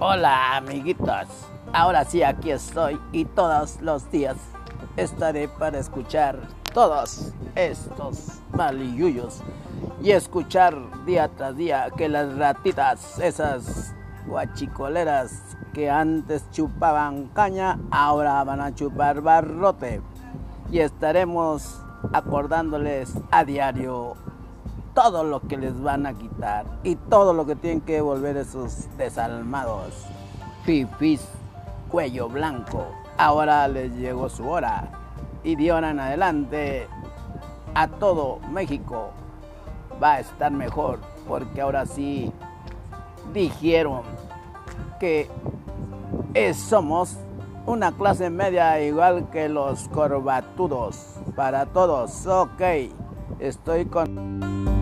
Hola amiguitos, ahora sí aquí estoy y todos los días estaré para escuchar todos estos maliyuyos y escuchar día tras día que las ratitas, esas guachicoleras que antes chupaban caña, ahora van a chupar barrote. Y estaremos acordándoles a diario todo lo que les van a quitar y todo lo que tienen que devolver esos desalmados. Fifis, cuello blanco. Ahora les llegó su hora. Y de ahora en adelante a todo México va a estar mejor porque ahora sí dijeron que somos una clase media igual que los corbatudos. Para todos, ok. Estoy con...